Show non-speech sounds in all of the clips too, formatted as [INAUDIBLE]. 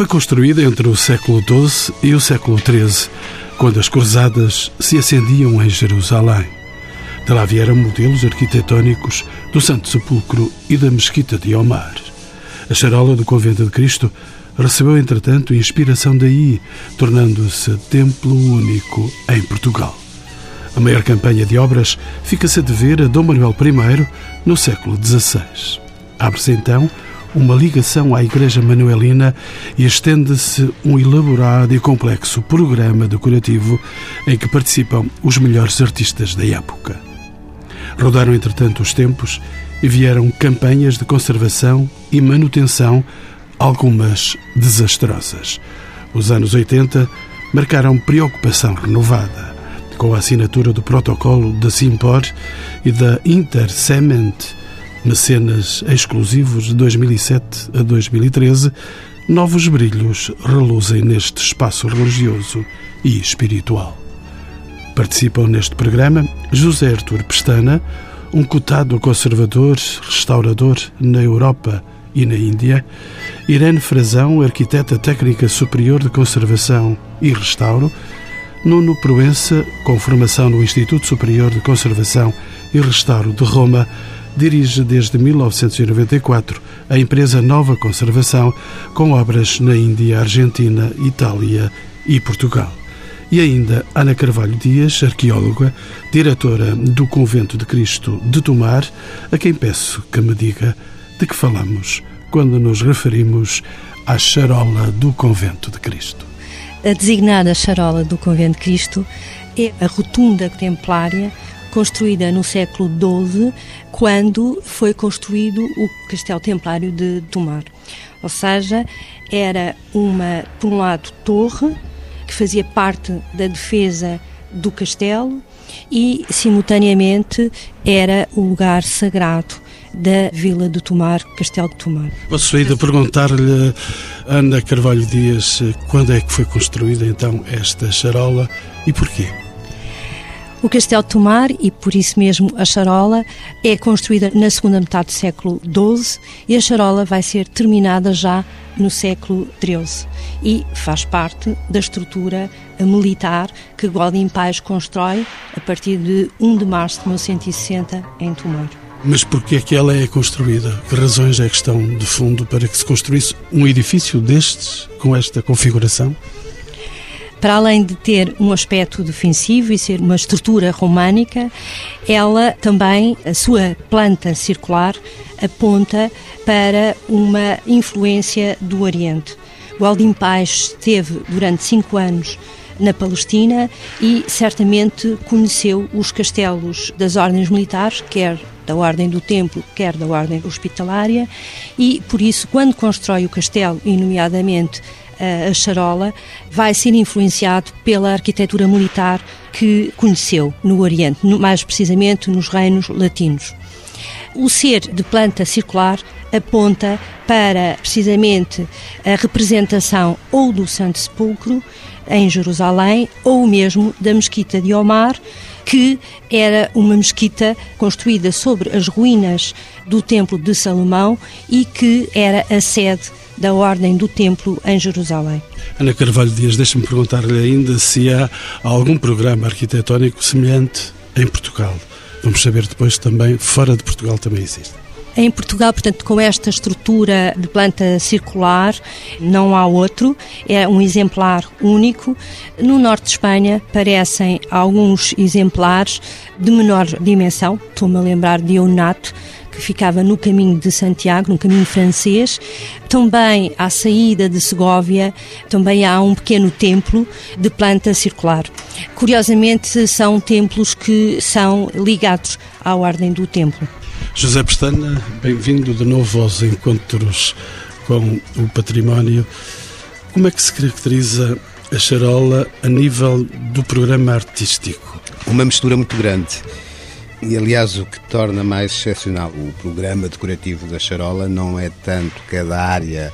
Foi construída entre o século XII e o século XIII, quando as cruzadas se acendiam em Jerusalém. De lá vieram modelos arquitetónicos do Santo Sepulcro e da Mesquita de Omar. A charola do Convento de Cristo recebeu, entretanto, inspiração daí, tornando-se templo único em Portugal. A maior campanha de obras fica-se a dever a Dom Manuel I no século XVI. Abre-se então uma ligação à Igreja Manuelina e estende-se um elaborado e complexo programa decorativo em que participam os melhores artistas da época. Rodaram, entretanto, os tempos e vieram campanhas de conservação e manutenção, algumas desastrosas. Os anos 80 marcaram preocupação renovada, com a assinatura do protocolo da Simpor e da Intercement, mecenas exclusivos de 2007 a 2013, novos brilhos reluzem neste espaço religioso e espiritual. Participam neste programa José Artur Pestana, um cotado conservador, restaurador na Europa e na Índia, Irene Frazão, arquiteta técnica superior de conservação e restauro, Nuno Proença, com formação no Instituto Superior de Conservação e Restauro de Roma, dirige desde 1994 a empresa Nova Conservação, com obras na Índia, Argentina, Itália e Portugal. E ainda Ana Carvalho Dias, arqueóloga, diretora do Convento de Cristo de Tomar, a quem peço que me diga de que falamos quando nos referimos à charola do Convento de Cristo. A designada charola do Convento de Cristo é a rotunda templária construída no século XII, quando foi construído o Castelo Templário de Tomar. Ou seja, era uma, por um lado, torre que fazia parte da defesa do castelo e, simultaneamente, era o lugar sagrado da Vila de Tomar, Castelo de Tomar. Posso ainda perguntar-lhe, Ana Carvalho Dias, quando é que foi construída então esta charola e porquê? O Castelo de Tomar, e por isso mesmo a charola, é construída na segunda metade do século XII e a charola vai ser terminada já no século XIII e faz parte da estrutura militar que Godin Pais constrói a partir de 1 de março de 1960 em Tomar. Mas porquê é que ela é construída? Que razões é que estão de fundo para que se construísse um edifício destes, com esta configuração? Para além de ter um aspecto defensivo e ser uma estrutura românica, ela também, a sua planta circular, aponta para uma influência do Oriente. O Aldim Paz esteve durante cinco anos na Palestina e certamente conheceu os castelos das ordens militares, quer da Ordem do Templo, quer da Ordem Hospitalária, e por isso, quando constrói o castelo, e nomeadamente a Charola, vai ser influenciado pela arquitetura militar que conheceu no Oriente, mais precisamente nos reinos latinos. O ser de planta circular aponta para precisamente a representação ou do Santo Sepulcro em Jerusalém ou mesmo da Mesquita de Omar, que era uma mesquita construída sobre as ruínas do Templo de Salomão e que era a sede da Ordem do Templo em Jerusalém. Ana Carvalho Dias, deixe-me perguntar-lhe ainda se há algum programa arquitetónico semelhante em Portugal. Vamos saber depois também, fora de Portugal também existe. Em Portugal, portanto, com esta estrutura de planta circular, não há outro, é um exemplar único. No norte de Espanha aparecem alguns exemplares de menor dimensão, estou-me a lembrar de Eunato, que ficava no caminho de Santiago, no caminho francês. Também à saída de Segóvia, também há um pequeno templo de planta circular. Curiosamente, são templos que são ligados à Ordem do Templo. José Pestana, bem-vindo de novo aos encontros com o património. Como é que se caracteriza a charola a nível do programa artístico? Uma mistura muito grande. E, aliás, o que torna mais excepcional o programa decorativo da Charola não é tanto cada área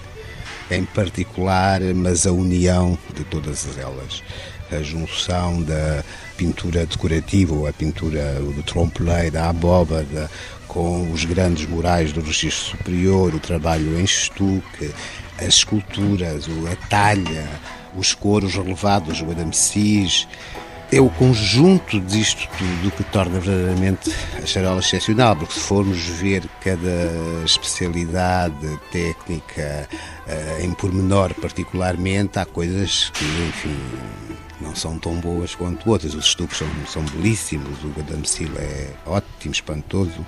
em particular, mas a união de todas elas. A junção da pintura decorativa, ou a pintura do trompe-l'œil, da abóbada, com os grandes murais do registro superior, o trabalho em estuque, as esculturas, a talha, os coros relevados, o adamecis, é o conjunto disto tudo que torna verdadeiramente a charola excepcional, porque se formos ver cada especialidade técnica uh, em pormenor particularmente, há coisas que, enfim, não são tão boas quanto outras. Os estuques são, são belíssimos, o Gadamecil é ótimo, espantoso.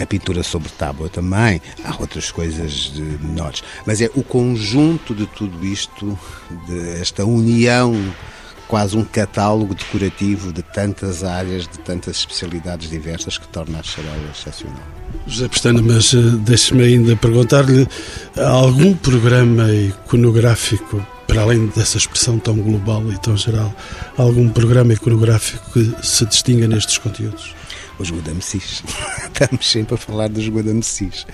A pintura sobre tábua também, há outras coisas menores. Mas é o conjunto de tudo isto, de esta união quase um catálogo decorativo de tantas áreas, de tantas especialidades diversas que torna a charola excepcional. José Pestana, mas eh, deixe-me ainda perguntar-lhe algum programa iconográfico, para além dessa expressão tão global e tão geral, algum programa iconográfico que se distinga nestes conteúdos? os Guadamecis. [LAUGHS] Estamos sempre a falar dos Guadamecis.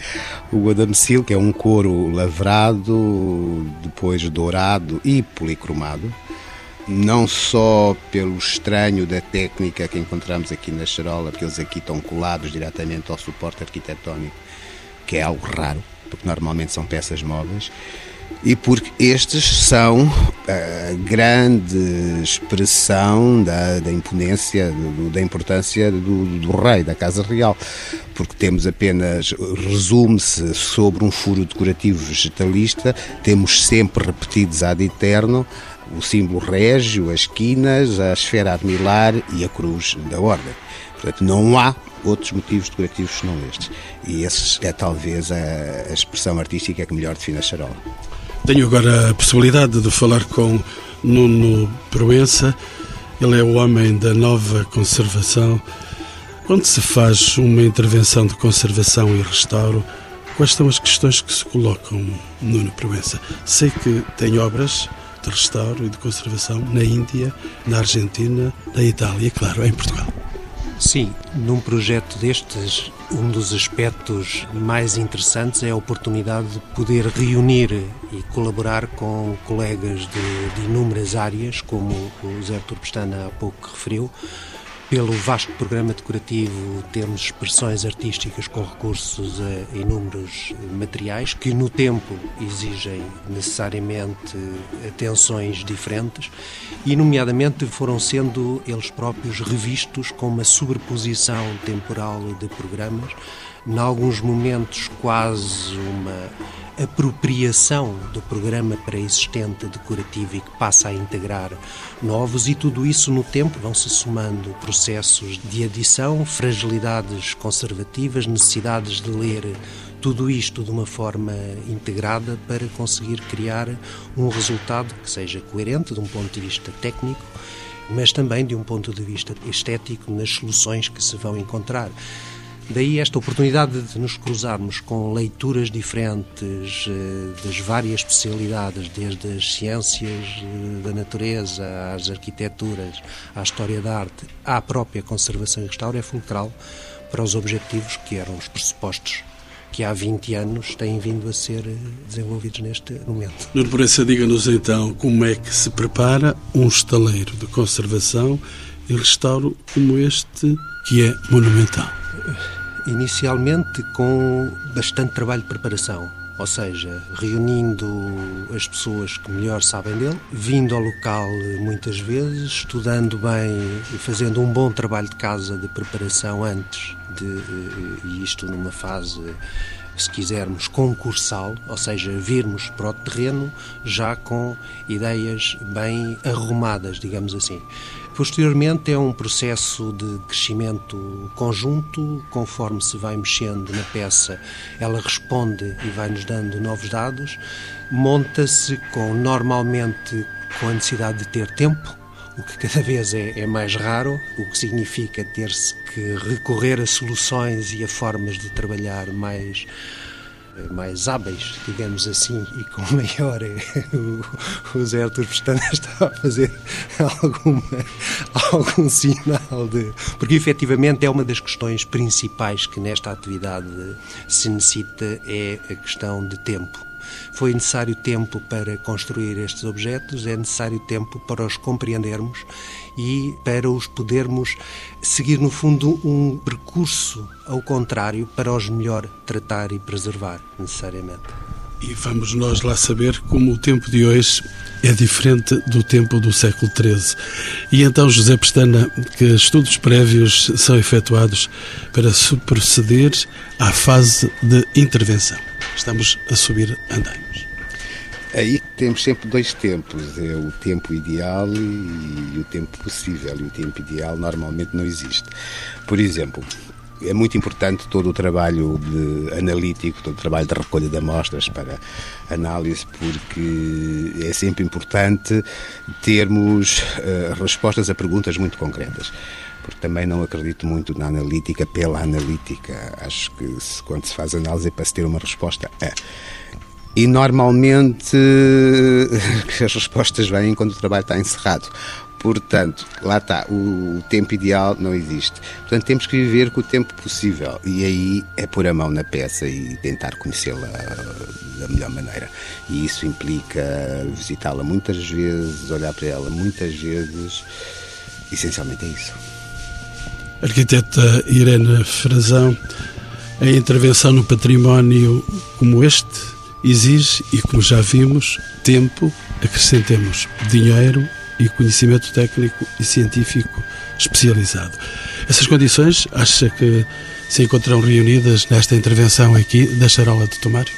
O Guadamecil, que é um couro lavrado, depois dourado e policromado, não só pelo estranho da técnica que encontramos aqui na charola, porque eles aqui estão colados diretamente ao suporte arquitetónico, que é algo raro, porque normalmente são peças móveis, e porque estes são a grande expressão da, da imponência, do, da importância do, do, rei, da Casa Real, porque temos apenas, resume-se sobre um furo decorativo vegetalista, temos sempre repetidos ad eterno o símbolo régio, as quinas, a esfera armilar e a cruz da ordem. Portanto, não há outros motivos decorativos senão estes. E esse é talvez a, a expressão artística que melhor define a charola. Tenho agora a possibilidade de falar com Nuno Proença. Ele é o homem da nova conservação. Quando se faz uma intervenção de conservação e restauro, quais são as questões que se colocam, Nuno Proença? Sei que tem obras de restauro e de conservação na Índia, na Argentina, na Itália e, claro, em Portugal. Sim, num projeto destes, um dos aspectos mais interessantes é a oportunidade de poder reunir e colaborar com colegas de, de inúmeras áreas, como o Zé Turpestana há pouco referiu, pelo vasto programa decorativo, temos expressões artísticas com recursos a inúmeros materiais que, no tempo, exigem necessariamente atenções diferentes e, nomeadamente, foram sendo eles próprios revistos com uma sobreposição temporal de programas, em alguns momentos, quase uma apropriação do programa pré-existente decorativo e que passa a integrar novos, e tudo isso no tempo vão-se somando processos de adição, fragilidades conservativas, necessidades de ler tudo isto de uma forma integrada para conseguir criar um resultado que seja coerente de um ponto de vista técnico, mas também de um ponto de vista estético nas soluções que se vão encontrar. Daí esta oportunidade de nos cruzarmos com leituras diferentes eh, das várias especialidades, desde as ciências eh, da natureza, às arquiteturas, à história da arte, à própria conservação e restauro, é fulcral para os objetivos que eram os pressupostos que há 20 anos têm vindo a ser eh, desenvolvidos neste momento. Nuno Proença, diga-nos então como é que se prepara um estaleiro de conservação e restauro como este, que é monumental inicialmente com bastante trabalho de preparação, ou seja, reunindo as pessoas que melhor sabem dele, vindo ao local muitas vezes, estudando bem e fazendo um bom trabalho de casa de preparação antes de eh, e isto numa fase se quisermos, concursal, ou seja, virmos para o terreno já com ideias bem arrumadas, digamos assim. Posteriormente é um processo de crescimento conjunto, conforme se vai mexendo na peça, ela responde e vai nos dando novos dados. Monta-se com normalmente com a necessidade de ter tempo, o que cada vez é, é mais raro, o que significa ter-se que recorrer a soluções e a formas de trabalhar mais mais hábeis, digamos assim, e com [LAUGHS] maior. O, o Zé Artur Pestana [LAUGHS] está a fazer alguma, algum sinal de. Porque efetivamente é uma das questões principais que nesta atividade se necessita é a questão de tempo. Foi necessário tempo para construir estes objetos, é necessário tempo para os compreendermos e para os podermos seguir, no fundo, um percurso ao contrário para os melhor tratar e preservar, necessariamente. E vamos nós lá saber como o tempo de hoje é diferente do tempo do século XIII. E então, José Pestana, que estudos prévios são efetuados para se proceder à fase de intervenção? Estamos a subir andaimes. Aí temos sempre dois tempos, é o tempo ideal e o tempo possível. E o tempo ideal normalmente não existe. Por exemplo, é muito importante todo o trabalho analítico, todo o trabalho de recolha de amostras para análise, porque é sempre importante termos uh, respostas a perguntas muito concretas. Porque também não acredito muito na analítica pela analítica. Acho que se, quando se faz análise é para se ter uma resposta a. E normalmente [LAUGHS] as respostas vêm quando o trabalho está encerrado. Portanto, lá está, o, tempo ideal não existe. Portanto, temos que viver com o tempo possível. E aí é pôr a mão na peça e tentar conhecê-la da melhor maneira. E isso implica visitá-la muitas vezes, olhar para ela muitas vezes. Essencialmente é isso. Arquiteta Irene Frazão, a intervenção no património como este exige, e como já vimos, tempo, acrescentemos dinheiro e conhecimento técnico e científico especializado. Essas condições, acha que se encontram reunidas nesta intervenção aqui da Charola de Tomário?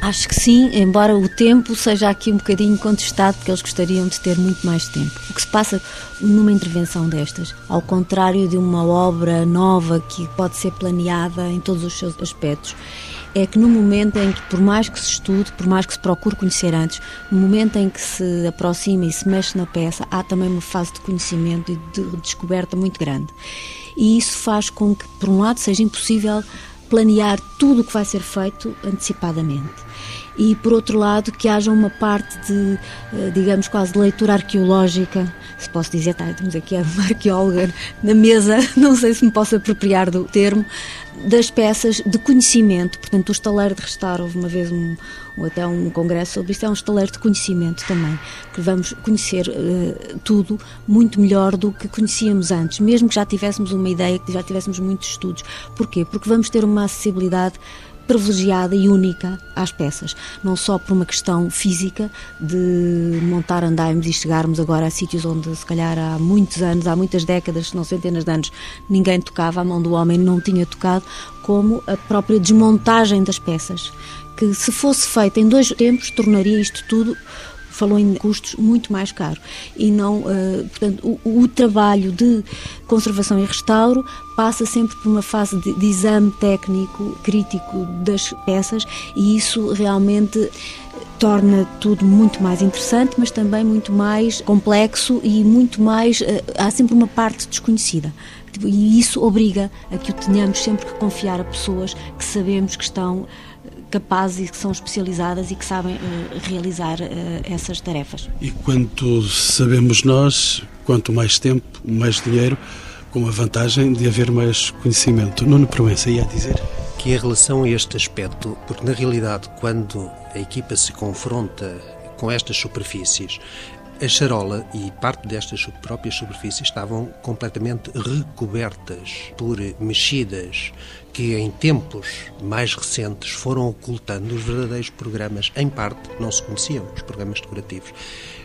Acho que sim, embora o tempo seja aqui um bocadinho contestado, porque eles gostariam de ter muito mais tempo. O que se passa numa intervenção destas, ao contrário de uma obra nova que pode ser planeada em todos os seus aspectos, é que no momento em que, por mais que se estude, por mais que se procure conhecer antes, no momento em que se aproxima e se mexe na peça, há também uma fase de conhecimento e de descoberta muito grande. E isso faz com que, por um lado, seja impossível planear tudo o que vai ser feito antecipadamente e, por outro lado, que haja uma parte de, eh, digamos, quase de leitura arqueológica. Se posso dizer, tá, temos aqui uma [LAUGHS] arqueóloga na mesa, [LAUGHS] não sei se me posso apropriar do termo, das peças de conhecimento. Portanto, o estaleiro de restauro, houve uma vez um, até um congresso sobre isto, é um estaleiro de conhecimento também, que vamos conhecer uh, tudo muito melhor do que conhecíamos antes, mesmo que já tivéssemos uma ideia, que já tivéssemos muitos estudos. Porquê? Porque vamos ter uma acessibilidade privilegiada e única às peças, não só por uma questão física de montar andaimes e chegarmos agora a sítios onde se calhar há muitos anos, há muitas décadas, se não centenas de anos, ninguém tocava, a mão do homem não tinha tocado, como a própria desmontagem das peças, que se fosse feita em dois tempos tornaria isto tudo falou em custos muito mais caro e não, uh, portanto, o, o, trabalho de conservação e restauro passa sempre por uma fase de, de exame técnico crítico das peças e isso realmente torna tudo muito mais interessante, mas também muito mais complexo e muito mais. Uh, há sempre uma parte desconhecida. E isso obriga a que o tenhamos sempre que confiar a pessoas que sabemos que estão capazes e que são especializadas e que sabem uh, realizar uh, essas tarefas. E quanto sabemos nós, quanto mais tempo, mais dinheiro, com a vantagem de haver mais conhecimento. Nuno Proença ia dizer? Que em relação a este aspecto, porque na realidade quando a equipa se confronta com estas superfícies, a charola e parte destas próprias superfícies estavam completamente recobertas por mexidas que em tempos mais recentes foram ocultando os verdadeiros programas, em parte não se conheciam, os programas decorativos.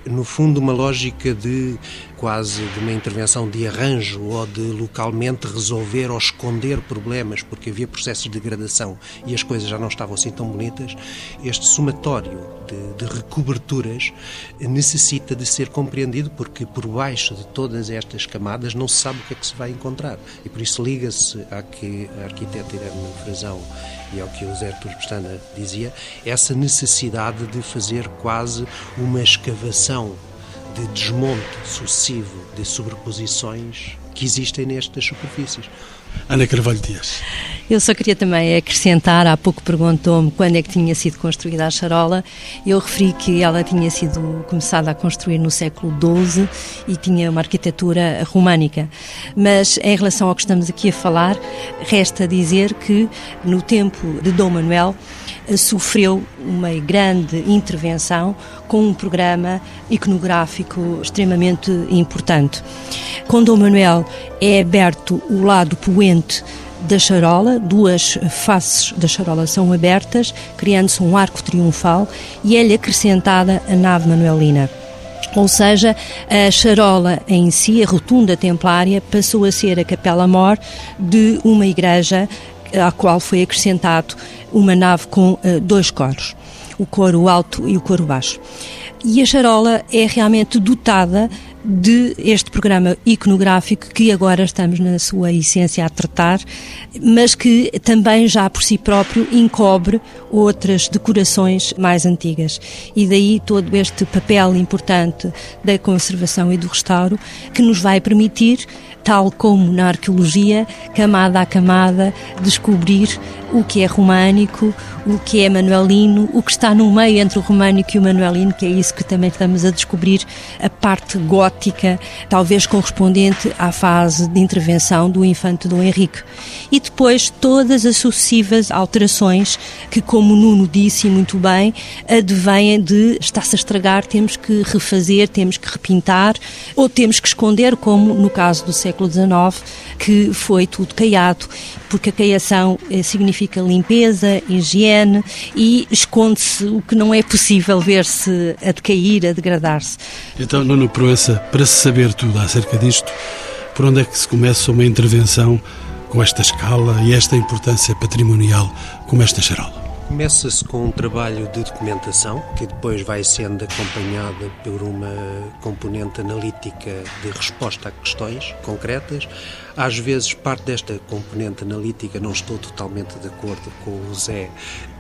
No fundo, uma lógica de quase de uma intervenção de arranjo ou de localmente resolver ou esconder problemas, porque havia processos de degradação e as coisas já não estavam assim tão bonitas. Este somatório de, de recoberturas necessita de ser compreendido, porque por baixo de todas estas camadas não se sabe o que é que se vai encontrar. E por isso liga-se a que a arquiteta Irene Frazão e ao que o Zé Turbestana dizia, essa necessidade de fazer quase uma escavação de desmonte sucessivo de sobreposições que existem nestas superfícies. Ana Carvalho Dias. Eu só queria também acrescentar, há pouco perguntou-me quando é que tinha sido construída a charola. Eu referi que ela tinha sido começada a construir no século XII e tinha uma arquitetura românica. Mas em relação ao que estamos aqui a falar, resta dizer que no tempo de Dom Manuel sofreu uma grande intervenção com um programa iconográfico extremamente importante. Com Dom Manuel é aberto o lado da charola, duas faces da charola são abertas, criando-se um arco triunfal e é-lhe acrescentada a nave manuelina. Ou seja, a charola em si, a rotunda templária, passou a ser a capela-mor de uma igreja à qual foi acrescentado uma nave com uh, dois coros, o coro alto e o coro baixo. E a charola é realmente dotada de este programa iconográfico que agora estamos na sua essência a tratar, mas que também já por si próprio encobre outras decorações mais antigas. E daí todo este papel importante da conservação e do restauro que nos vai permitir tal como na arqueologia, camada a camada, descobrir o que é românico, o que é manuelino, o que está no meio entre o românico e o manuelino, que é isso que também estamos a descobrir, a parte gótica, talvez correspondente à fase de intervenção do infante Dom Henrique. E depois todas as sucessivas alterações que, como o Nuno disse muito bem, advêm de está-se a estragar, temos que refazer, temos que repintar, ou temos que esconder, como no caso do século XIX, que foi tudo caiado, porque a caiação eh, significa limpeza, higiene e esconde-se o que não é possível ver-se a decair, a degradar-se. Então, Nuno Proença, para se saber tudo acerca disto, por onde é que se começa uma intervenção com esta escala e esta importância patrimonial como esta charola? Começa-se com um trabalho de documentação, que depois vai sendo acompanhada por uma componente analítica de resposta a questões concretas. Às vezes, parte desta componente analítica não estou totalmente de acordo com o Zé.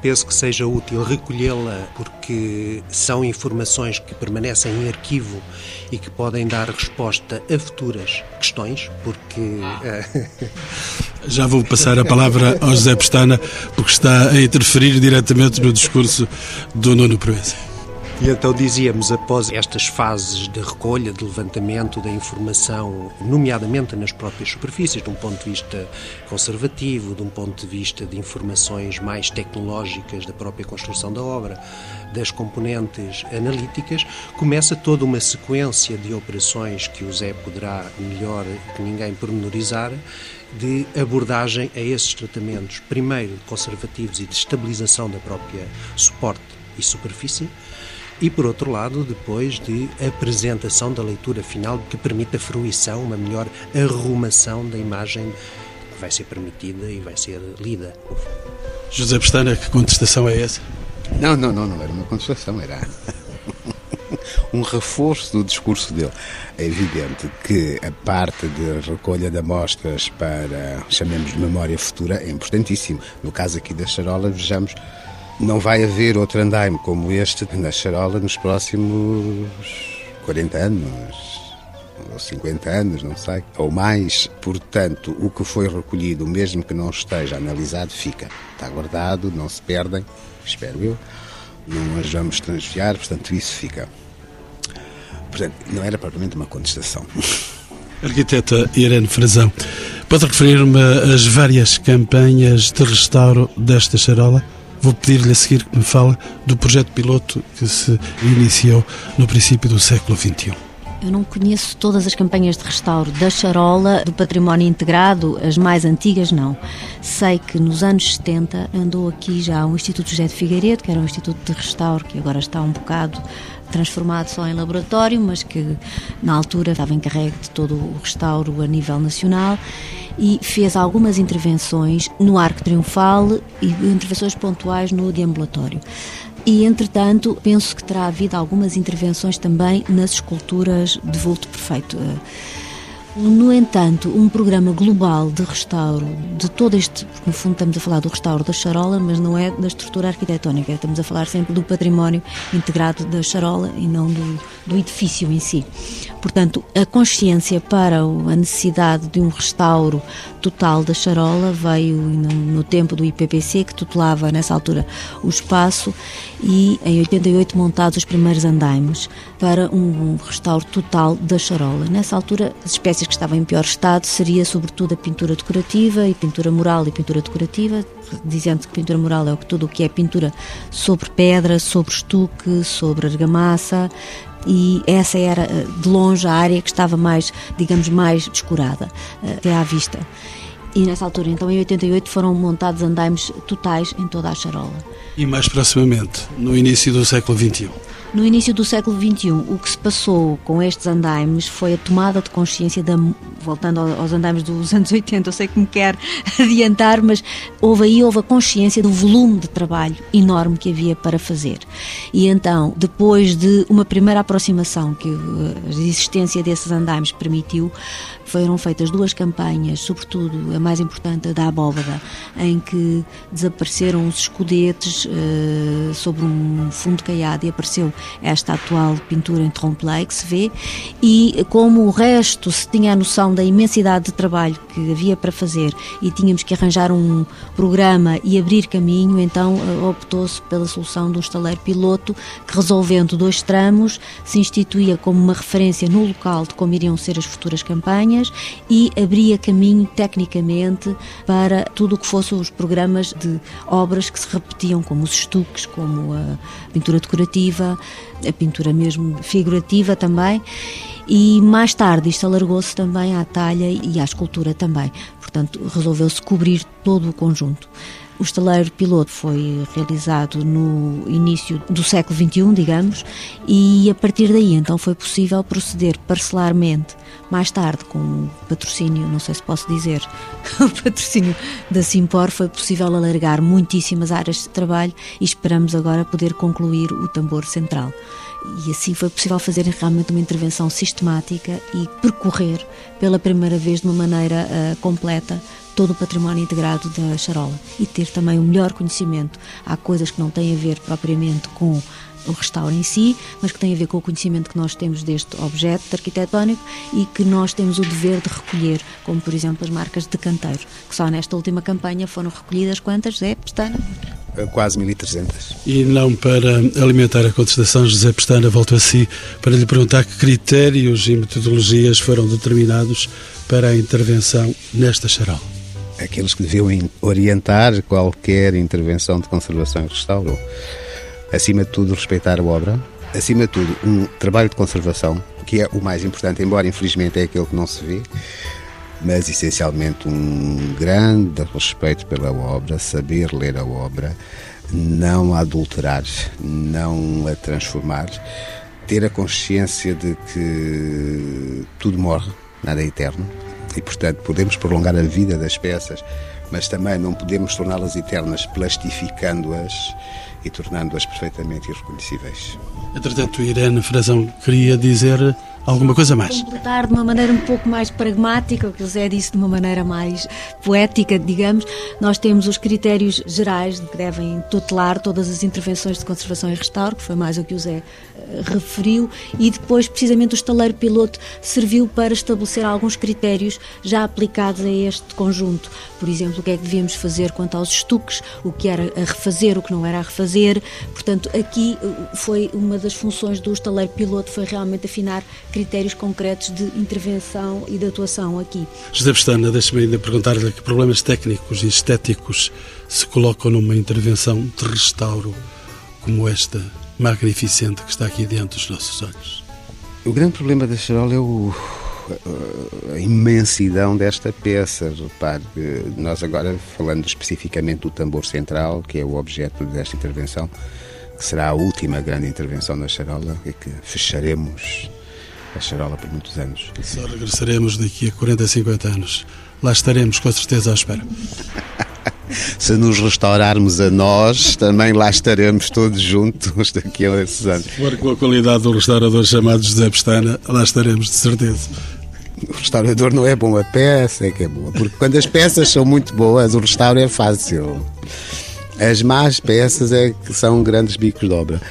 Penso que seja útil recolhê-la porque são informações que permanecem em arquivo e que podem dar resposta a futuras questões, porque. Eh, Já vou passar a palavra ao José Pestana, porque está a interferir diretamente no discurso do Nuno Proença. E então dizíamos, após estas fases de recolha, de levantamento da informação, nomeadamente nas próprias superfícies, de um ponto de vista conservativo, de um ponto de vista de informações mais tecnológicas da própria construção da obra, das componentes analíticas, começa toda uma sequência de operações que o Zé poderá melhor que ninguém pormenorizar, de abordagem a esses tratamentos, primeiro conservativos e de estabilização da própria suporte e superfície, e, por outro lado, depois de apresentação da leitura final que permite a fruição, uma melhor arrumação da imagem que vai ser permitida e vai ser lida. José Pestana, que contestação é essa? Não, não, não, não era uma contestação, era [LAUGHS] um reforço do discurso dele. É evidente que a parte de recolha de amostras para, chamemos, memória futura é importantíssimo. No caso aqui da charola, vejamos não vai haver outro andaime como este na charola nos próximos 40 anos ou 50 anos, não sei, ou mais. Portanto, o que foi recolhido, mesmo que não esteja analisado, fica. Está guardado, não se perdem, espero eu. Não as vamos transviar, portanto, isso fica. Portanto, não era propriamente uma contestação. [LAUGHS] Arquiteta Irene Frazão, pode referir-me às várias campanhas de restauro desta charola? Vou pedir-lhe a seguir que me fale do projeto piloto que se iniciou no princípio do século XXI. Eu não conheço todas as campanhas de restauro da charola, do património integrado, as mais antigas não. Sei que nos anos 70 andou aqui já o Instituto José de Figueiredo, que era um instituto de restauro que agora está um bocado transformado só em laboratório, mas que na altura estava encarregue de todo o restauro a nível nacional e fez algumas intervenções no Arco Triunfal e intervenções pontuais no deambulatório. E, entretanto, penso que terá havido algumas intervenções também nas esculturas de vulto perfeito. No entanto, um programa global de restauro de todo este, no fundo estamos a falar do restauro da charola, mas não é da estrutura arquitetónica, estamos a falar sempre do património integrado da charola e não do, do edifício em si. Portanto, a consciência para a necessidade de um restauro total da charola veio no, tempo do IPPC, que tutelava nessa altura o espaço, e em 88 montados os primeiros andaimes para um restauro total da charola. Nessa altura, as espécies que estavam em pior estado seria sobretudo a pintura decorativa e pintura mural e pintura decorativa, dizendo que pintura mural é tudo o que é pintura sobre pedra, sobre estuque, sobre argamassa, e essa era eh, de longe a área que estava mais, digamos, mais descurada eh, até à vista. E nessa altura, então em 88, foram montados andaimes totais em toda a charola. E mais proximamente, no início do século XXI? No início do século XXI, o que se passou com estes andaimes foi a tomada de consciência da. Voltando aos andaimes dos anos 80, eu sei que me quer [LAUGHS] adiantar, mas houve aí houve a consciência do volume de trabalho enorme que havia para fazer. E então, depois de uma primeira aproximação que a existência desses andaimes permitiu, foram feitas duas campanhas, sobretudo a mais importante, a da abóbada, em que desapareceram os escudetes uh, sobre um fundo caiado e apareceu esta atual pintura em trompe que se vê, e como o resto se tinha a noção da imensidade de trabalho que havia para fazer e tínhamos que arranjar um programa e abrir caminho, então uh, optou-se pela solução do estaleiro piloto, que resolvendo dois tramos, se instituía como uma referência no local de como iriam ser as futuras campanhas e abria caminho tecnicamente para tudo o que fossem os programas de obras que se repetiam, como os estuques, como a pintura decorativa, a pintura mesmo figurativa também. E mais tarde isto alargou-se também à talha e à escultura também. Portanto, resolveu-se cobrir todo o conjunto. O estaleiro piloto foi realizado no início do século XXI, digamos, e a partir daí então foi possível proceder parcelarmente. Mais tarde, com o patrocínio, não sei se posso dizer, [LAUGHS] o patrocínio da Simpor, foi possível alargar muitíssimas áreas de trabalho e esperamos agora poder concluir o tambor central. E assim foi possível fazer realmente uma intervenção sistemática e percorrer pela primeira vez de uma maneira uh, completa todo o património integrado da charola e ter também o melhor conhecimento. Há coisas que não têm a ver propriamente com o restauro em si, mas que têm a ver com o conhecimento que nós temos deste objeto arquitetónico e que nós temos o dever de recolher, como por exemplo as marcas de canteiro, que só nesta última campanha foram recolhidas quantas, Zé Pestana? Quase 1300. E não para alimentar a contestação, José Pestana, volto a si para lhe perguntar que critérios e metodologias foram determinados para a intervenção nesta charola aqueles que deviam orientar qualquer intervenção de conservação e restauro. Acima de tudo, respeitar a obra. Acima de tudo, um trabalho de conservação, que é o mais importante, embora infelizmente é aquele que não se vê, mas essencialmente um grande respeito pela obra, saber ler a obra, não a adulterar, não a transformar, ter a consciência de que tudo morre, nada é eterno, e, portanto, podemos prolongar a vida das peças, mas também não podemos torná-las eternas plastificando-as e tornando-as perfeitamente irreconhecíveis. Entretanto, Irene Frazão queria dizer alguma coisa mais. Completar de uma maneira um pouco mais pragmática, o que o Zé disse de uma maneira mais poética, digamos, nós temos os critérios gerais que devem tutelar todas as intervenções de conservação e restauro, que foi mais o que o Zé uh, referiu, e depois, precisamente, o estaleiro piloto serviu para estabelecer alguns critérios já aplicados a este conjunto. Por exemplo, o que é que devíamos fazer quanto aos estuques, o que era a refazer, o que não era a refazer. Portanto, aqui uh, foi uma das funções do estaleiro piloto, foi realmente afinar critérios concretos de intervenção e de atuação aqui. José Pestana, deixe-me ainda perguntar-lhe que problemas técnicos e estéticos se colocam numa intervenção de restauro como esta magnificente que está aqui diante dos nossos olhos. O grande problema da charola é o, a imensidão desta peça. Repare, nós agora falando especificamente do tambor central, que é o objeto desta intervenção, que será a última grande intervenção na charola e que fecharemos a charola por muitos anos. Só regressaremos daqui a 40, 50 anos. Lá estaremos com certeza à espera. [LAUGHS] Se nos restaurarmos a nós, também lá estaremos todos juntos daqui a esses anos. Se for com a qualidade do restaurador chamado José Pestana, lá estaremos de certeza. O restaurador não é bom, a peça é que é boa. Porque quando as peças são muito boas, o restauro é fácil. As más peças é que são grandes bicos de obra.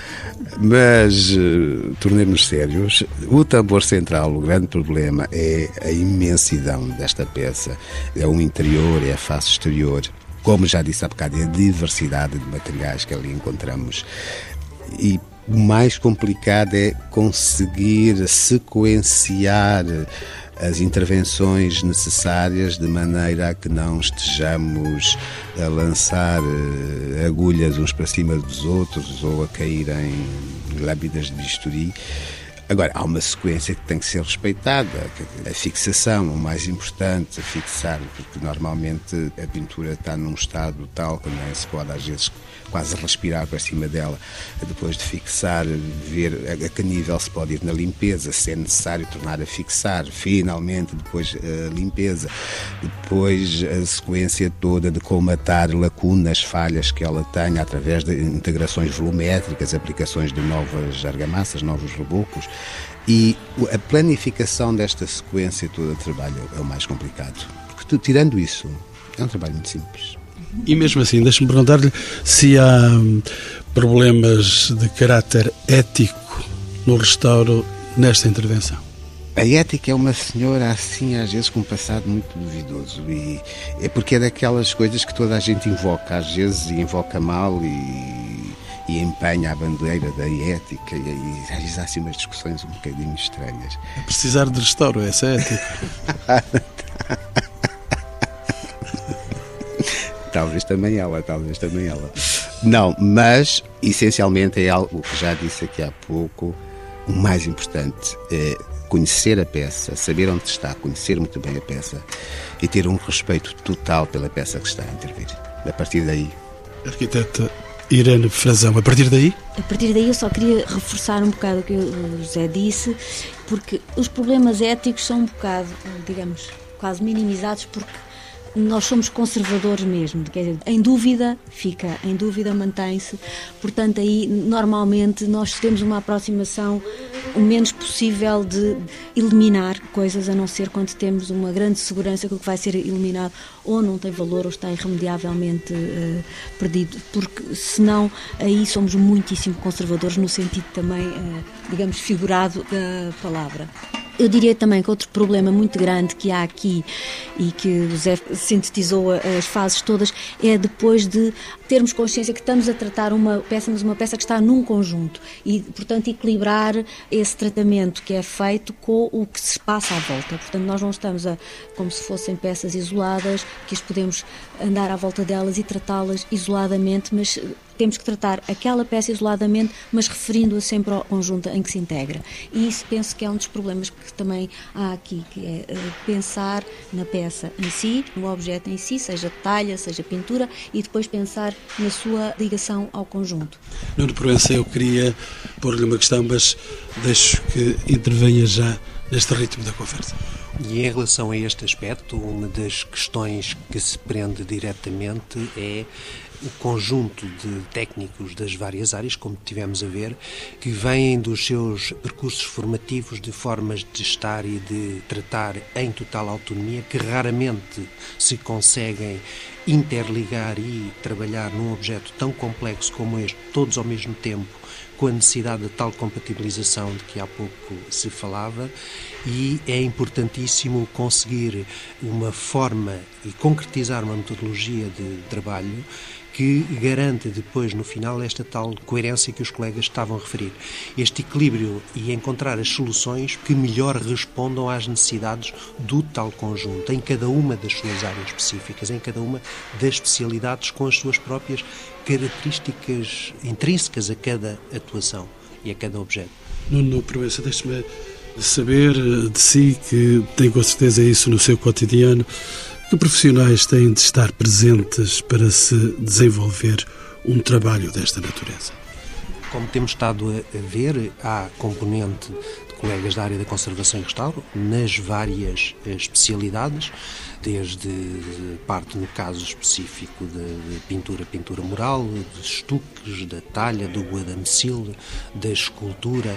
Mas, uh, tornemos sérios, o tambor central, o grande problema é a imensidão desta peça. É o interior, é a face exterior. Como já disse há bocado, é a diversidade de materiais que ali encontramos. E o mais complicado é conseguir sequenciar as intervenções necessárias de maneira a que não estejamos a lançar eh, agulhas uns para cima dos outros ou a cair em lábidas de bisturi. Agora, há uma sequência que tem que ser respeitada. A fixação, o mais importante, fixar, porque normalmente a pintura está num estado tal que não se pode, às vezes, quase respirar para cima dela, depois de fixar, ver a que nível se pode ir na limpeza, se é necessário tornar a fixar, finalmente depois a limpeza, depois a sequência toda de colmatar lacunas, falhas que ela tenha através de integrações volumétricas, aplicações de novas argamassas, novos rebocos, e a planificação desta sequência toda de trabalho é o mais complicado. Porque, tirando isso, é um trabalho muito simples. E mesmo assim, deixe-me perguntar-lhe se há hum, problemas de caráter ético no restauro nesta intervenção. A ética é uma senhora assim, às vezes com um passado muito duvidoso e é porque é daquelas coisas que toda a gente invoca, às vezes e invoca mal e, e empenha a bandeira da ética e, e às vezes há assim umas discussões um bocadinho estranhas. É precisar de restauro, essa é ética. [LAUGHS] Talvez também ela, talvez também ela. Não, mas essencialmente é algo que já disse aqui há pouco. O mais importante é conhecer a peça, saber onde está, conhecer muito bem a peça e ter um respeito total pela peça que está a intervir. A partir daí. Arquiteta Irene Frazão, a partir daí? A partir daí eu só queria reforçar um bocado o que o José disse, porque os problemas éticos são um bocado, digamos, quase minimizados porque nós somos conservadores mesmo, quer dizer, em dúvida fica, em dúvida mantém-se, portanto aí normalmente nós temos uma aproximação o menos possível de eliminar coisas, a não ser quando temos uma grande segurança que o que vai ser eliminado ou não tem valor ou está irremediavelmente uh, perdido, porque senão aí somos muitíssimo conservadores no sentido também, uh, digamos, figurado da palavra. Eu diria também que outro problema muito grande que há aqui e que o Zé sintetizou as fases todas é depois de termos consciência que estamos a tratar uma peça, mas uma peça que está num conjunto e, portanto, equilibrar esse tratamento que é feito com o que se passa à volta. Portanto, nós não estamos a, como se fossem peças isoladas, que as podemos andar à volta delas e tratá-las isoladamente, mas temos que tratar aquela peça isoladamente, mas referindo-a sempre ao conjunto em que se integra. E isso penso que é um dos problemas que também há aqui, que é uh, pensar na peça em si, no objeto em si, seja talha, seja pintura, e depois pensar na sua ligação ao conjunto. Nuno Proença, eu queria pôr-lhe uma questão, mas deixo que intervenha já neste ritmo da conversa. E em relação a este aspecto, uma das questões que se prende diretamente é o conjunto de técnicos das várias áreas, como tivemos a ver, que vêm dos seus percursos formativos de formas de estar e de tratar em total autonomia, que raramente se conseguem interligar e trabalhar num objeto tão complexo como este, todos ao mesmo tempo, com a necessidade de tal compatibilização de que há pouco se falava, e é importantíssimo conseguir uma forma e concretizar uma metodologia de trabalho que garante depois, no final, esta tal coerência que os colegas estavam a referir. Este equilíbrio e encontrar as soluções que melhor respondam às necessidades do tal conjunto, em cada uma das suas áreas específicas, em cada uma das especialidades com as suas próprias características intrínsecas a cada atuação e a cada objeto. Nuno Proença, deixe-me saber de si, que tem com certeza isso no seu cotidiano, que profissionais têm de estar presentes para se desenvolver um trabalho desta natureza? Como temos estado a ver, há componente de colegas da área da conservação e restauro nas várias eh, especialidades, desde parte no caso específico de, pintura, pintura mural, de estuques, da talha, do guadamecil, da escultura,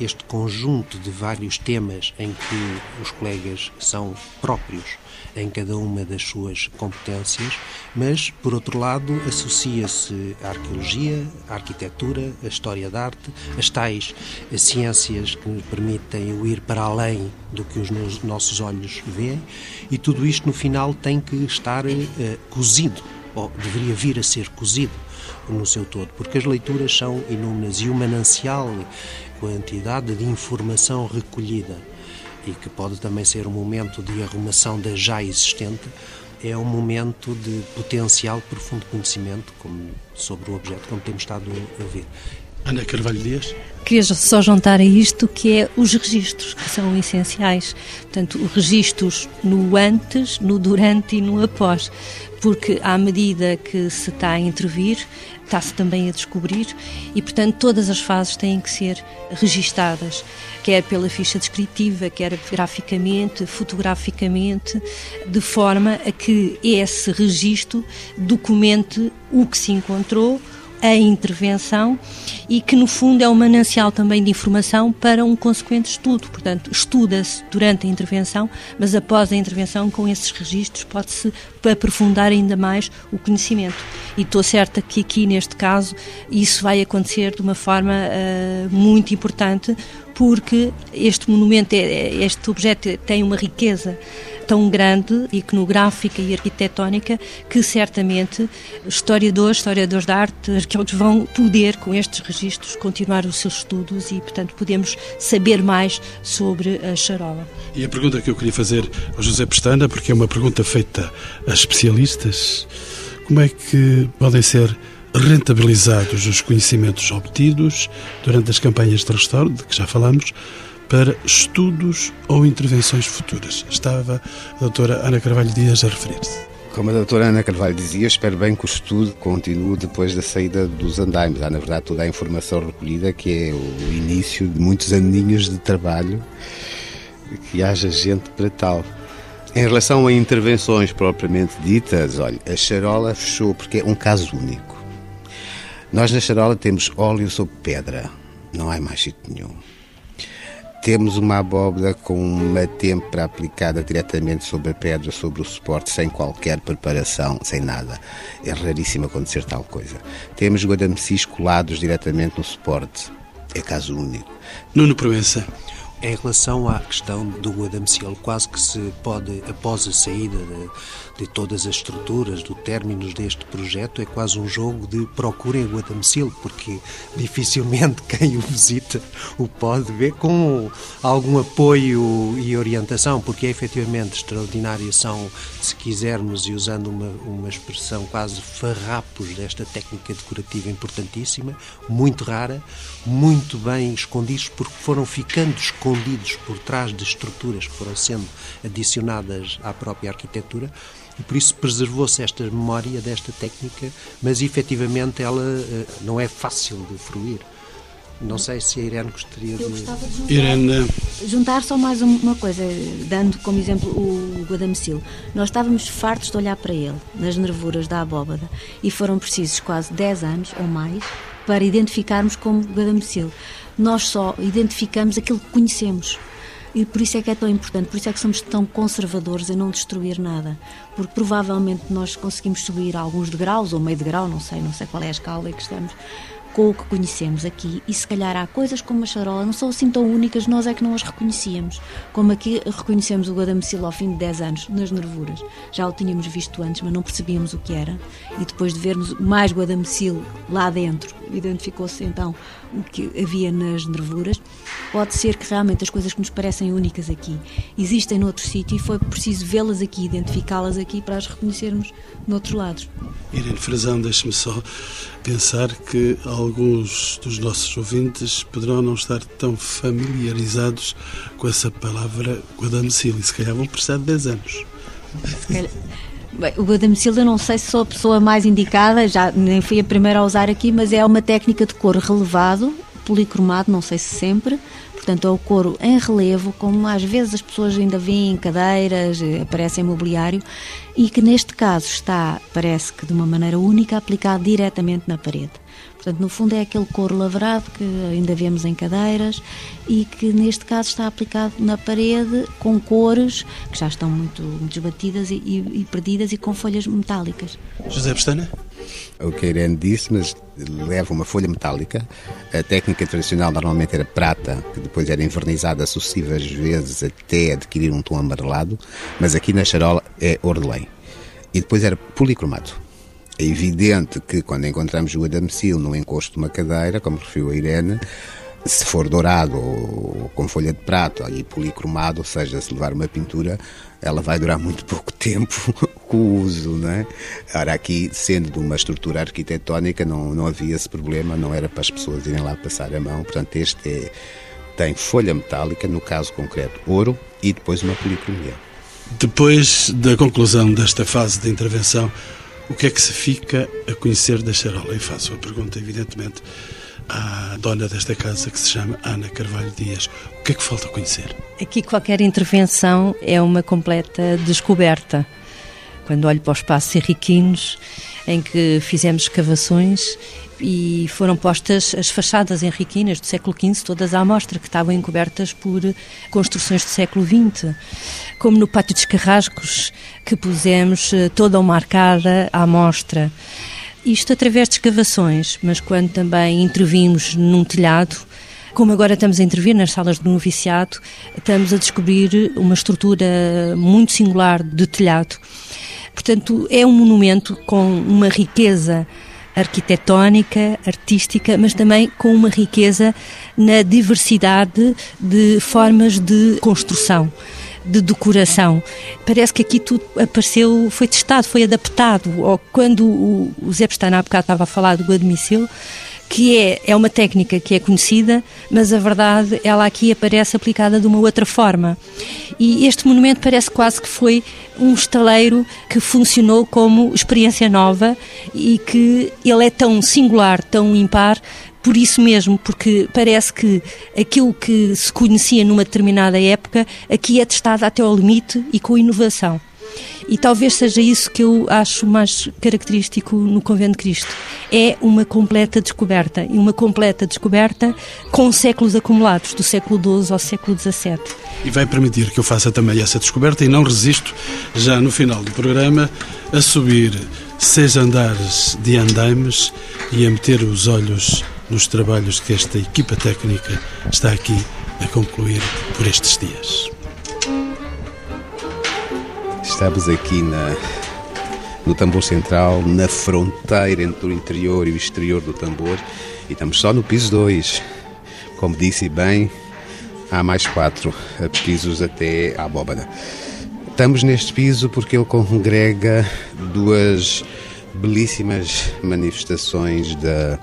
este conjunto de vários temas em que os colegas são próprios em cada uma das suas competências, mas, por outro lado, associa-se a arqueologia, a arquitetura, a história da arte, as tais ciências que nos permitem ir para além do que os nossos olhos veem, e tudo isto no final tem que estar uh, cozido, ou deveria vir a ser cozido no seu todo, porque as leituras são inúmeras e o manancial, quantidade de informação recolhida e que pode também ser um momento de arrumação da já existente, é um momento de potencial profundo conhecimento como, sobre o objeto, como temos estado a ver. Ana Carvalho Dias. Queria só juntar a isto que é os registros, que são essenciais. Portanto, os registros no antes, no durante e no após. Porque à medida que se está a intervir, está-se também a descobrir e, portanto, todas as fases têm que ser registadas, quer pela ficha descritiva, quer graficamente, fotograficamente, de forma a que esse registro documente o que se encontrou, a intervenção e que, no fundo, é um manancial também de informação para um consequente estudo. Portanto, estuda-se durante a intervenção, mas após a intervenção, com esses registros, pode-se aprofundar ainda mais o conhecimento. E estou certa que aqui, neste caso, isso vai acontecer de uma forma uh, muito importante, porque este monumento, é, este objeto tem uma riqueza tão grande, iconográfica e arquitetónica, que certamente historiadores, historiadores da arte, arqueólogos vão poder, com estes registros, continuar os seus estudos e, portanto, podemos saber mais sobre a charola. E a pergunta que eu queria fazer ao José Pestana, porque é uma pergunta feita a especialistas, como é que podem ser rentabilizados os conhecimentos obtidos durante as campanhas de restauro, de que já falamos, para estudos ou intervenções futuras. Estava a doutora Ana Carvalho Dias a referir-se. Como a doutora Ana Carvalho dizia, espero bem que o estudo continue depois da saída dos andaimes. Há, na verdade, toda a informação recolhida, que é o início de muitos aninhos de trabalho, que haja gente para tal. Em relação a intervenções propriamente ditas, olha, a charola fechou porque é um caso único. Nós na charola temos óleo sobre pedra, não há mais sítio nenhum. Temos uma abóbora com uma têmpera aplicada diretamente sobre a pedra, sobre o suporte, sem qualquer preparação, sem nada. É raríssimo acontecer tal coisa. Temos guardamecis colados diretamente no suporte. É caso único. Nuno Proença. Em relação à questão do guadamecil, quase que se pode, após a saída de, de todas as estruturas, do término deste projeto, é quase um jogo de procurem Guadamecil, porque dificilmente [LAUGHS] quem o visita o pode ver com algum apoio e orientação, porque é efetivamente extraordinário, são, se quisermos, e usando uma, uma expressão quase farrapos desta técnica decorativa importantíssima, muito rara, muito bem escondidos, porque foram ficando escondidos por trás de estruturas que foram sendo adicionadas à própria arquitetura e por isso preservou-se esta memória desta técnica, mas efetivamente ela uh, não é fácil de fruir. Não sei se a Irene gostaria de. Eu gostava de juntar, Irene... juntar só mais uma coisa, dando como exemplo o Guadamecil. Nós estávamos fartos de olhar para ele, nas nervuras da abóbada, e foram precisos quase 10 anos ou mais para identificarmos como Guadamecil. Nós só identificamos aquilo que conhecemos. E por isso é que é tão importante, por isso é que somos tão conservadores em não destruir nada. Porque provavelmente nós conseguimos subir alguns degraus, ou meio degrau, não sei, não sei qual é a escala em que estamos, com o que conhecemos aqui e se calhar há coisas como a charola não são assim tão únicas, nós é que não as reconhecíamos. Como aqui reconhecemos o Guadamecil ao fim de 10 anos, nas nervuras. Já o tínhamos visto antes, mas não percebíamos o que era. E depois de vermos mais Guadamecil lá dentro, identificou-se então que havia nas nervuras. Pode ser que realmente as coisas que nos parecem únicas aqui existem noutro sítio e foi preciso vê-las aqui, identificá-las aqui para as reconhecermos noutros lados. Irene Frazão, deixe-me só pensar que alguns dos nossos ouvintes poderão não estar tão familiarizados com essa palavra Guadamecil e se calhar vão precisar de 10 anos. Bem, o Guadamecil eu não sei se sou a pessoa mais indicada, já nem fui a primeira a usar aqui, mas é uma técnica de cor relevado policromado, não sei se sempre, portanto é o couro em relevo, como às vezes as pessoas ainda veem em cadeiras, eh, aparece em mobiliário, e que neste caso está, parece que de uma maneira única, aplicado diretamente na parede. Portanto, no fundo é aquele couro lavrado que ainda vemos em cadeiras e que neste caso está aplicado na parede com cores que já estão muito desbatidas e, e, e perdidas e com folhas metálicas. José Pestana? O que a Irene disse, mas leva uma folha metálica. A técnica tradicional normalmente era prata, que depois era envernizada sucessivas vezes até adquirir um tom amarelado, mas aqui na charola é ordelém. E depois era policromado. É evidente que quando encontramos o adamecil no encosto de uma cadeira, como referiu a Irene, se for dourado ou com folha de prata e policromado, ou seja, se levar uma pintura, ela vai durar muito pouco [LAUGHS] tempo com o uso, não é? Ora, aqui, sendo de uma estrutura arquitetónica, não, não havia esse problema, não era para as pessoas irem lá passar a mão, portanto, este é, tem folha metálica, no caso concreto, ouro, e depois uma policromia. Depois da conclusão desta fase de intervenção, o que é que se fica a conhecer da charola? E faço a pergunta, evidentemente, à dona desta casa, que se chama Ana Carvalho Dias. O que é que falta conhecer? Aqui qualquer intervenção é uma completa descoberta. Quando olho para os espaços irriquinos, em que fizemos escavações e foram postas as fachadas henriquinas do século XV, todas à mostra, que estavam encobertas por construções do século XX. Como no Pátio dos Carrascos, que pusemos eh, toda uma arcada à mostra. Isto através de escavações, mas quando também intervimos num telhado, como agora estamos a intervir nas salas de noviciado, estamos a descobrir uma estrutura muito singular de telhado. Portanto, é um monumento com uma riqueza arquitetónica, artística, mas também com uma riqueza na diversidade de formas de construção de decoração. Parece que aqui tudo apareceu, foi testado, foi adaptado. Ou quando o, Zé Pestana há bocado estava a falar do admissível, que é, é uma técnica que é conhecida, mas a verdade, ela aqui aparece aplicada de uma outra forma. E este monumento parece quase que foi um estaleiro que funcionou como experiência nova e que ele é tão singular, tão impar, por isso mesmo, porque parece que aquilo que se conhecia numa determinada época, aqui é testado até ao limite e com inovação. E talvez seja isso que eu acho mais característico no Convento de Cristo. É uma completa descoberta, e uma completa descoberta com séculos acumulados, do século XII ao século XVII. E vai permitir que eu faça também essa descoberta e não resisto, já no final do programa, a subir seis andares de andaimes e a meter os olhos nos trabalhos que esta equipa técnica está aqui a concluir por estes dias. Estamos aqui na, no tambor central, na fronteira entre o interior e o exterior do tambor, e estamos só no piso 2. Como disse bem, há mais quatro pisos até à abóbada. Estamos neste piso porque ele congrega duas belíssimas manifestações da,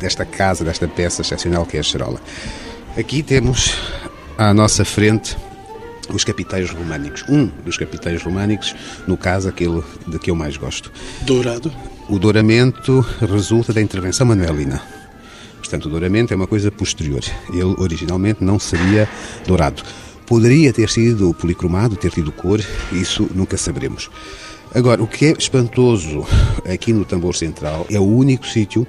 desta casa, desta peça excepcional que é a Charola. Aqui temos à nossa frente os capitéis românicos. Um dos capitéis românicos, no caso, aquele de que eu mais gosto. Dourado? O douramento resulta da intervenção manuelina. Portanto, o douramento é uma coisa posterior. Ele originalmente não seria dourado. Poderia ter sido policromado, ter tido cor, isso nunca saberemos. Agora, o que é espantoso aqui no tambor central é o único sítio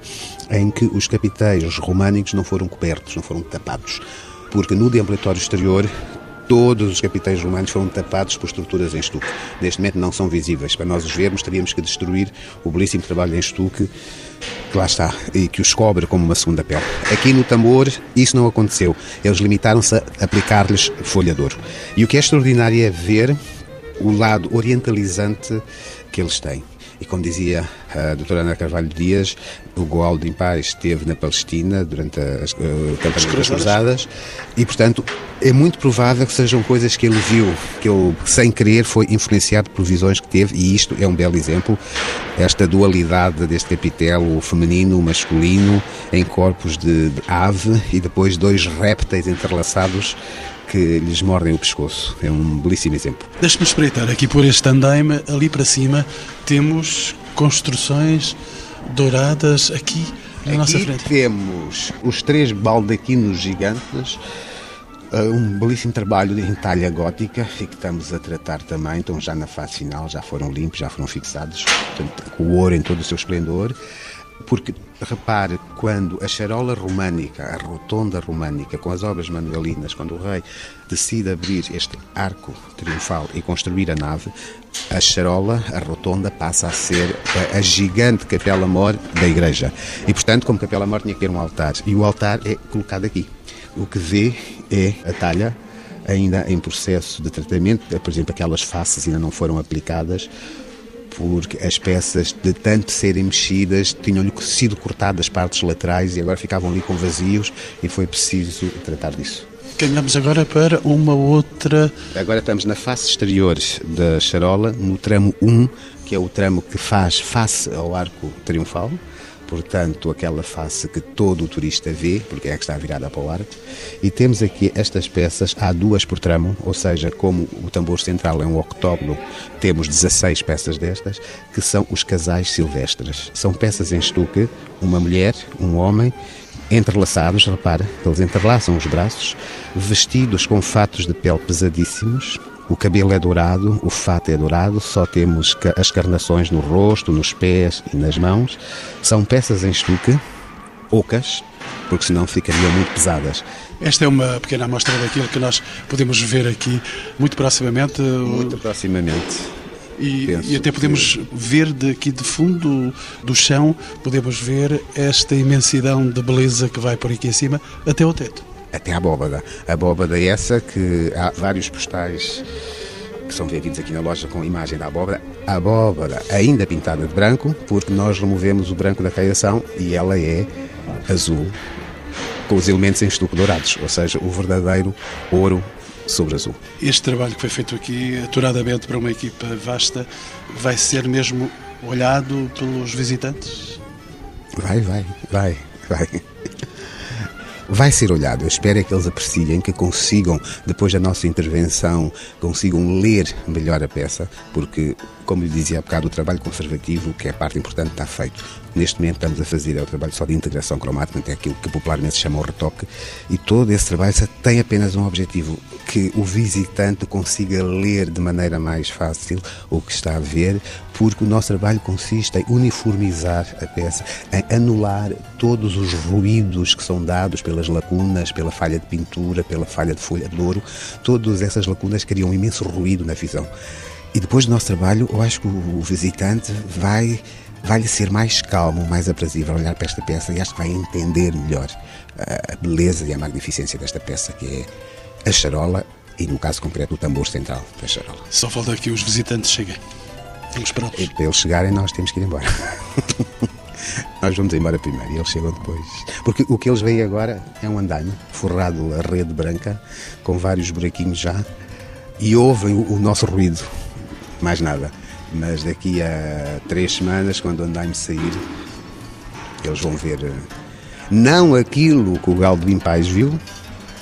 em que os capitéis românicos não foram cobertos, não foram tapados. Porque no deambulatório exterior todos os capitéis romanos foram tapados por estruturas em estuque. Neste momento não são visíveis. Para nós os vermos, teríamos que destruir o belíssimo trabalho em estuque que lá está e que os cobre como uma segunda pele. Aqui no tambor, isso não aconteceu. Eles limitaram-se a aplicar-lhes folha de ouro. E o que é extraordinário é ver o lado orientalizante que eles têm. E como dizia a doutora Ana Carvalho Dias, o Goal de Impar esteve na Palestina durante as uh, campanhas das Cruzadas. E, portanto, é muito provável que sejam coisas que ele viu, que ele, sem querer, foi influenciado por visões que teve. E isto é um belo exemplo. Esta dualidade deste capitelo feminino, masculino, em corpos de, de ave e depois dois répteis entrelaçados que lhes mordem o pescoço. É um belíssimo exemplo. Deixe-me espreitar aqui por este andaime, ali para cima temos construções douradas aqui na nossa Aqui frente. temos os três baldaquinos gigantes, uh, um belíssimo trabalho em talha gótica e que estamos a tratar também, então já na fase final, já foram limpos, já foram fixados, portanto, com o ouro em todo o seu esplendor. Porque, repare, quando a charola românica, a rotonda românica, com as obras manuelinas, quando o rei decide abrir este arco triunfal e construir a nave, a charola, a rotonda, passa a ser a, gigante capela-mor da igreja. E, portanto, como capela-mor tinha que ter um altar. E o altar é colocado aqui. O que vê é a talha ainda em processo de tratamento, por exemplo, aquelas faces ainda não foram aplicadas, porque as peças, de tanto serem mexidas, tinham-lhe sido cortadas partes laterais e agora ficavam ali com vazios e foi preciso tratar disso. Caminhamos agora para uma outra. Agora estamos na face exterior da charola, no tramo 1, que é o tramo que faz face ao arco triunfal portanto, aquela face que todo o turista vê, porque é que está virada para o ar. E temos aqui estas peças, há duas por tramo, ou seja, como o tambor central é um octógono, temos 16 peças destas, que são os casais silvestres. São peças em estuque, uma mulher, um homem, entrelaçados, repara, eles entrelaçam os braços, vestidos com fatos de pele pesadíssimos, o cabelo é dourado, o fato é dourado, só temos as carnações no rosto, nos pés e nas mãos. São peças em estuque, ocas, porque senão ficariam muito pesadas. Esta é uma pequena amostra daquilo que nós podemos ver aqui muito proximamente. Muito proximamente. E, e, até podemos que... ver daqui de fundo do chão, podemos ver esta imensidão de beleza que vai por aqui acima até ao teto até a abóbada. A abóbada é essa que há vários postais que são vendidos aqui na loja com imagem da abóbada. A abóbada ainda pintada de branco, porque nós removemos o branco da caiação e ela é azul, com os elementos em estuque dourados, ou seja, o verdadeiro ouro sobre azul. Este trabalho que foi feito aqui, aturadamente para uma equipa vasta, vai ser mesmo olhado pelos visitantes? Vai, vai, vai, vai vai ser olhado. Eu espero é que eles apreciem, que consigam, depois da nossa intervenção, consigam ler melhor a peça, porque, como lhe dizia há bocado, o trabalho conservativo, que é a parte importante, está feito. Neste momento estamos a fazer é o trabalho só de integração cromática, é aquilo que popularmente se chama o retoque, e todo esse trabalho tem apenas um objetivo, que o visitante consiga ler de maneira mais fácil o que está a ver, porque o nosso trabalho consiste em uniformizar a peça, em anular todos os ruídos que são dados pelas lacunas, pela falha de pintura, pela falha de folha de ouro. Todas essas lacunas criam um imenso ruído na visão. E depois do nosso trabalho, eu acho que o visitante vai vai-lhe ser mais calmo, mais aprazível olhar para esta peça e acho que vai entender melhor a beleza e a magnificência desta peça, que é a charola e, no caso concreto, o tambor central da charola. Só falta que os visitantes cheguem. Vamos para E para eles chegarem, nós temos que ir embora. [LAUGHS] nós vamos embora primeiro e eles chegam depois. Porque o que eles veem agora é um andaime forrado a rede branca, com vários buraquinhos já, e ouvem o, o nosso ruído. Mais nada. Mas daqui a três semanas, quando o andaime sair, eles vão ver eh, não aquilo que o Galo de Limpais viu,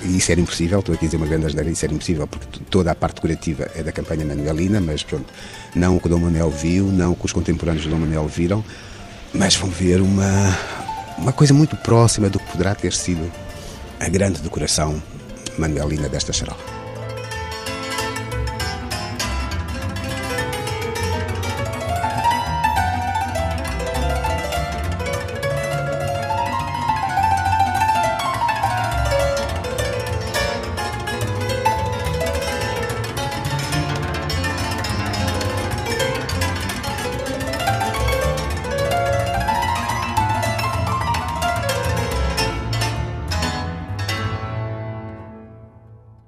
e isso era impossível, estou aqui a dizer uma grande asneira, isso era impossível, porque toda a parte decorativa é da campanha manuelina, mas pronto, não o que o Dom Manuel viu, não o que os contemporâneos do Dom Manuel viram, mas vão ver uma, uma coisa muito próxima do que poderá ter sido a grande decoração manuelina desta charola.